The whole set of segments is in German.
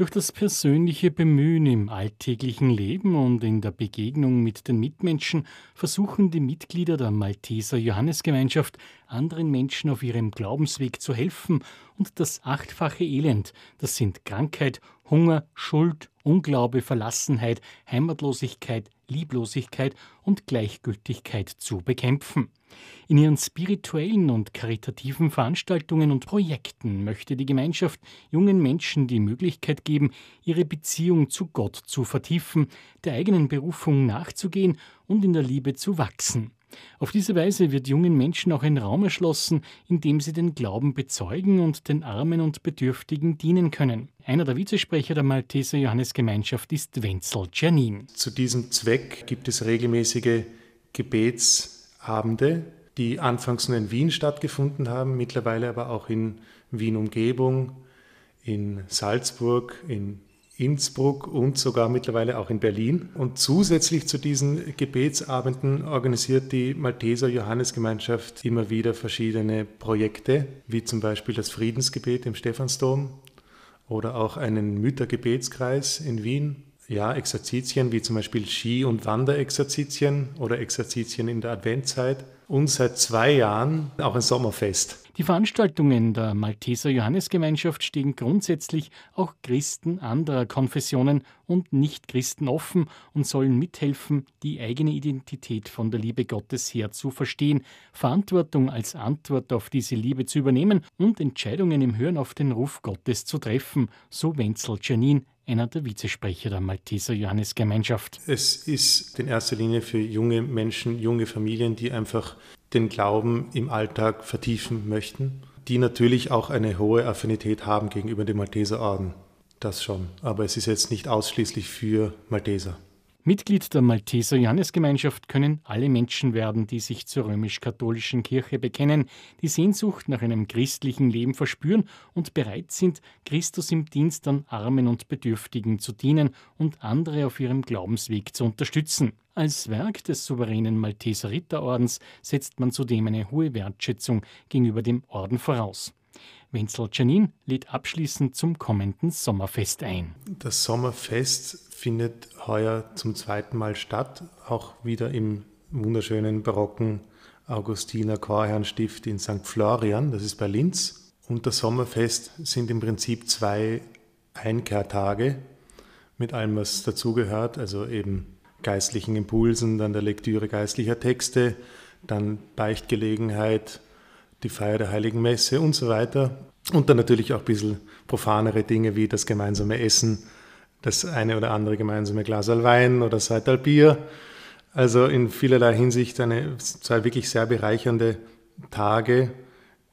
Durch das persönliche Bemühen im alltäglichen Leben und in der Begegnung mit den Mitmenschen versuchen die Mitglieder der Malteser Johannesgemeinschaft anderen Menschen auf ihrem Glaubensweg zu helfen. Und das achtfache Elend, das sind Krankheit, Hunger, Schuld, Unglaube, Verlassenheit, Heimatlosigkeit, Lieblosigkeit und Gleichgültigkeit zu bekämpfen. In ihren spirituellen und karitativen Veranstaltungen und Projekten möchte die Gemeinschaft jungen Menschen die Möglichkeit geben, ihre Beziehung zu Gott zu vertiefen, der eigenen Berufung nachzugehen und in der Liebe zu wachsen. Auf diese Weise wird jungen Menschen auch ein Raum erschlossen, in dem sie den Glauben bezeugen und den Armen und Bedürftigen dienen können. Einer der Vizesprecher der Malteser Johannesgemeinschaft ist Wenzel Janin. Zu diesem Zweck gibt es regelmäßige Gebetsabende, die anfangs nur in Wien stattgefunden haben, mittlerweile aber auch in Wien-Umgebung, in Salzburg, in Innsbruck und sogar mittlerweile auch in Berlin. Und zusätzlich zu diesen Gebetsabenden organisiert die Malteser Johannesgemeinschaft immer wieder verschiedene Projekte, wie zum Beispiel das Friedensgebet im Stephansdom oder auch einen Müttergebetskreis in Wien. Ja, Exerzitien wie zum Beispiel Ski- und Wanderexerzitien oder Exerzitien in der Adventzeit und seit zwei Jahren auch ein Sommerfest. Die Veranstaltungen der Malteser Johannesgemeinschaft stehen grundsätzlich auch Christen anderer Konfessionen und Nichtchristen offen und sollen mithelfen, die eigene Identität von der Liebe Gottes her zu verstehen, Verantwortung als Antwort auf diese Liebe zu übernehmen und Entscheidungen im Hören auf den Ruf Gottes zu treffen, so Wenzel Janin, einer der Vizesprecher der Malteser Johannesgemeinschaft. Es ist in erster Linie für junge Menschen, junge Familien, die einfach den Glauben im Alltag vertiefen möchten, die natürlich auch eine hohe Affinität haben gegenüber dem Malteserorden. Das schon. Aber es ist jetzt nicht ausschließlich für Malteser. Mitglied der Malteser Johannesgemeinschaft können alle Menschen werden, die sich zur römisch-katholischen Kirche bekennen, die Sehnsucht nach einem christlichen Leben verspüren und bereit sind, Christus im Dienst an Armen und Bedürftigen zu dienen und andere auf ihrem Glaubensweg zu unterstützen. Als Werk des souveränen Malteser Ritterordens setzt man zudem eine hohe Wertschätzung gegenüber dem Orden voraus. Wenzel Janin lädt abschließend zum kommenden Sommerfest ein. Das Sommerfest findet heuer zum zweiten Mal statt, auch wieder im wunderschönen barocken Augustiner Chorherrnstift in St. Florian, das ist bei Linz. Und das Sommerfest sind im Prinzip zwei Einkehrtage mit allem, was dazugehört, also eben geistlichen Impulsen, dann der Lektüre geistlicher Texte, dann Beichtgelegenheit, die Feier der Heiligen Messe und so weiter. Und dann natürlich auch ein bisschen profanere Dinge wie das gemeinsame Essen, das eine oder andere gemeinsame Glas Wein oder Seital Bier. Also in vielerlei Hinsicht eine, zwei wirklich sehr bereichernde Tage,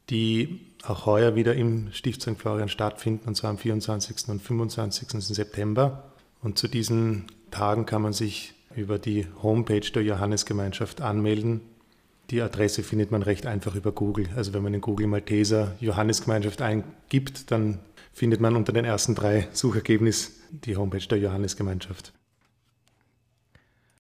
die auch heuer wieder im Stift St. Florian stattfinden, und zwar am 24. und 25. September. Und zu diesen Tagen kann man sich über die Homepage der Johannesgemeinschaft anmelden. Die Adresse findet man recht einfach über Google. Also wenn man in Google Malteser Johannesgemeinschaft eingibt, dann findet man unter den ersten drei Suchergebnissen die Homepage der Johannesgemeinschaft.